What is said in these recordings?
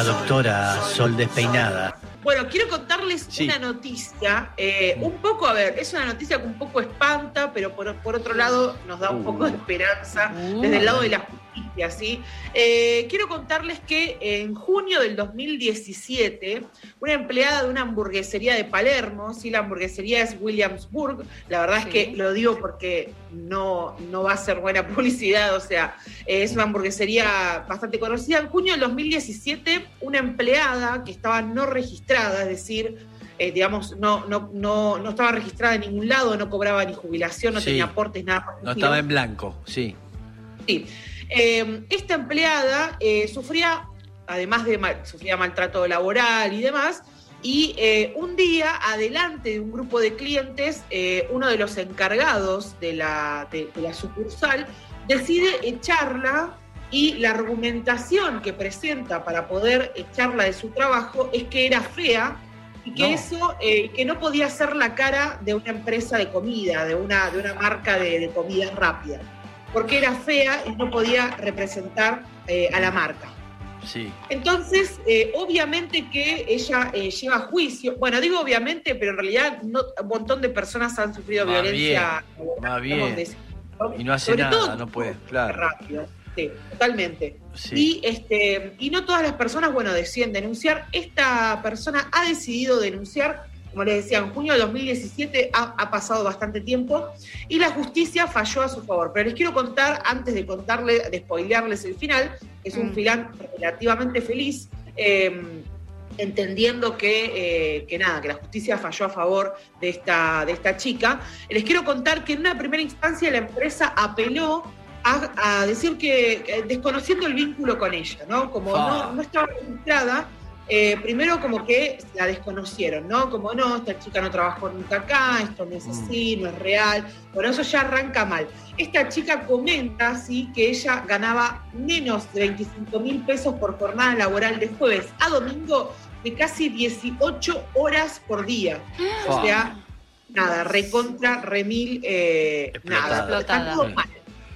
La doctora Sol Despeinada. Bueno, quiero contarles una noticia, eh, un poco, a ver, es una noticia que un poco espanta, pero por, otro lado nos da un poco de uh. esperanza uh. desde el lado de la justicia, ¿sí? Eh, quiero contarles que en junio del 2017, una empleada de una hamburguesería de Palermo, ¿sí? La hamburguesería es Williamsburg, la verdad es que lo digo porque no, no va a ser buena publicidad, o sea, es una hamburguesería bastante conocida. En junio del 2017, una empleada que estaba no registrada, es decir, eh, digamos, no, no, no, no estaba registrada en ningún lado, no cobraba ni jubilación, no tenía aportes, nada. No estaba en blanco, sí. Sí. Eh, esta empleada eh, sufría, además de sufría maltrato laboral y demás, y eh, un día, adelante de un grupo de clientes, eh, uno de los encargados de la, de, la, sucursal decide echarla y la argumentación que presenta para poder echarla de su trabajo es que era fea y que eso, eh, que no podía ser la cara de una empresa de comida, de una, de una marca de, comida rápida, porque era fea y no podía representar a la marca. Entonces, eh, obviamente que ella eh, lleva juicio. Bueno, digo obviamente, pero en realidad no, un montón de personas han sufrido violencia. Bien, y no hace nada, no puede, claro. Rápido. Sí, totalmente. Y, este, y no todas las personas, bueno, deciden denunciar. Esta persona ha decidido denunciar como les decía, en junio de 2017 ha, pasado bastante tiempo y la justicia falló a su favor. Pero les quiero contar, antes de contarle, de spoilearles el final, es un mm. final relativamente feliz. Em, entendiendo que, eh, que, nada, que la justicia falló a favor de esta, de esta chica. Les quiero contar que en una primera instancia la empresa apeló a, decir que, desconociendo el vínculo con ella, ¿no? Como no, no, estaba registrada, eh, primero como que la desconocieron, ¿no? Como no, esta chica no trabajó nunca acá, esto no es mm. así, no es real. Por eso ya arranca mal. Esta chica comenta, sí, que ella ganaba menos de 25 mil pesos por jornada laboral de jueves a domingo de casi 18 horas por día. O sea, nada, recontra, remil, eh, nada, estaba todo mal.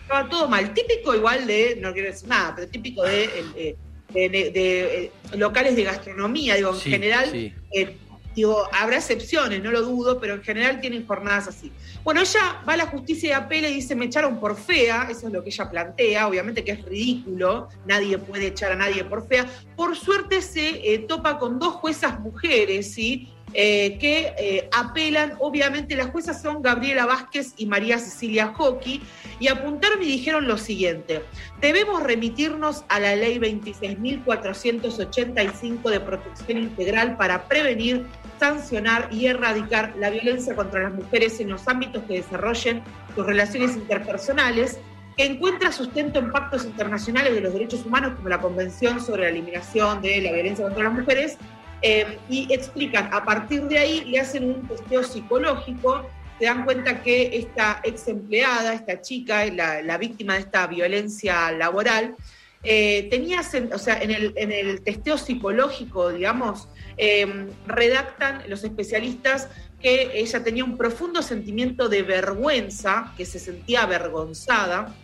Estaba todo mal. Típico igual de, no quiero decir nada, pero típico de... Eh, de, eh, locales de gastronomía, digo, en general, eh, digo, habrá excepciones, no lo dudo, pero en general tienen jornadas así. Bueno, ella va a la justicia de apela y dice, me echaron por fea, eso es lo que ella plantea, obviamente que es ridículo, nadie puede echar a nadie por fea. Por suerte se eh, topa con dos juezas mujeres, ¿sí? Eh, que eh, apelan, obviamente las juezas son Gabriela Vázquez y María Cecilia Hockey, y apuntaron y dijeron lo siguiente, debemos remitirnos a la ley 26.485 de protección integral para prevenir, sancionar y erradicar la violencia contra las mujeres en los ámbitos que desarrollen sus relaciones interpersonales, que encuentra sustento en pactos internacionales de los derechos humanos como la Convención sobre la Eliminación de la Violencia contra las Mujeres Em, y explican, a partir de ahí le hacen un testeo psicológico, se dan cuenta que esta ex empleada, esta chica, la, la víctima de esta violencia laboral, eh, tenía, o sea, en el, en el testeo psicológico, digamos, em, redactan los especialistas que ella tenía un profundo sentimiento de vergüenza, que se sentía avergonzada,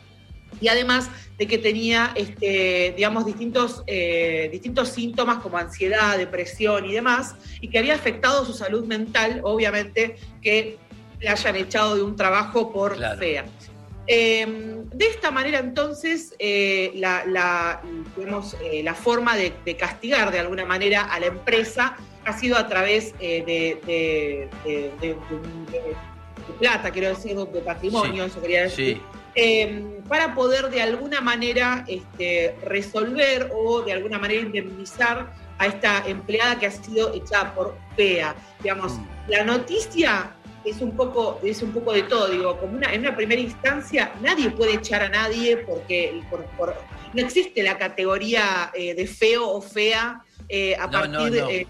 y además de que tenía, este, digamos, distintos, eh, distintos síntomas como ansiedad, depresión y demás, y que había afectado su salud mental, obviamente, que la hayan echado de un trabajo por fea. Em, de esta manera, entonces, eh, la, la, eh, la, forma de, castigar de alguna manera a la empresa ha sido a través de, plata, quiero decir, de patrimonio, eso quería decir. Em, para poder de alguna manera este, resolver o de alguna manera indemnizar a esta empleada que ha sido echada por PEA. Digamos, mm. la noticia es un poco, es un poco de todo, digo, como una, en una primera instancia nadie puede echar a nadie porque no existe la categoría eh, de feo o fea eh, a partir de...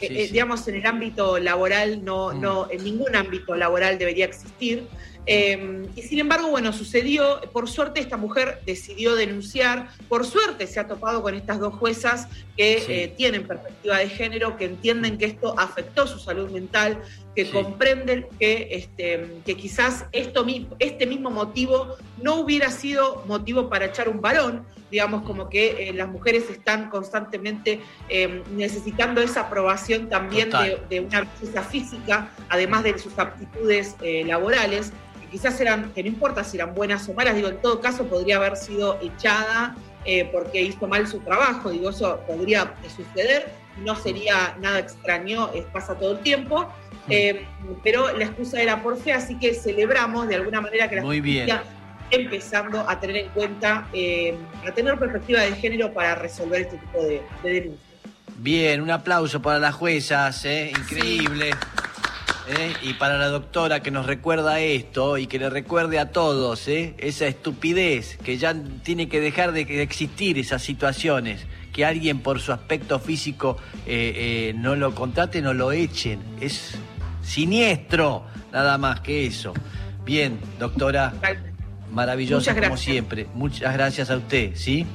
Eh, digamos, en el ámbito laboral, no, mm. no, en ningún ámbito laboral debería existir. Em, y sin embargo, bueno, sucedió, por suerte esta mujer decidió denunciar, por suerte se ha topado con estas dos juezas que eh, tienen perspectiva de género, que entienden que esto afectó su salud mental, que que comprenden que, este, que quizás esto, este mismo motivo no hubiera sido motivo para echar un varón, digamos como que eh, las mujeres están constantemente em, necesitando esa aprobación también de, una belleza física, además de sus aptitudes eh, laborales, que quizás eran, que no importa si eran buenas o malas, digo, en todo caso podría haber sido echada eh, porque hizo mal su trabajo, digo, eso podría suceder, no sería nada extraño, pasa todo el tiempo. Eh, pero la excusa era por fe, así que celebramos de alguna manera que la Muy bien. empezando a tener en cuenta, eh, a tener perspectiva de género para resolver este tipo de, denuncias. Bien, un aplauso para las juezas, ¿eh? increíble. Y para la doctora que nos recuerda esto y que le recuerde a todos esa estupidez, que ya tiene que dejar de existir esas situaciones que alguien por su aspecto físico no lo contrate, no lo echen. Es siniestro, nada más que eso. Bien, doctora, maravillosa como siempre. Muchas gracias a usted, ¿sí?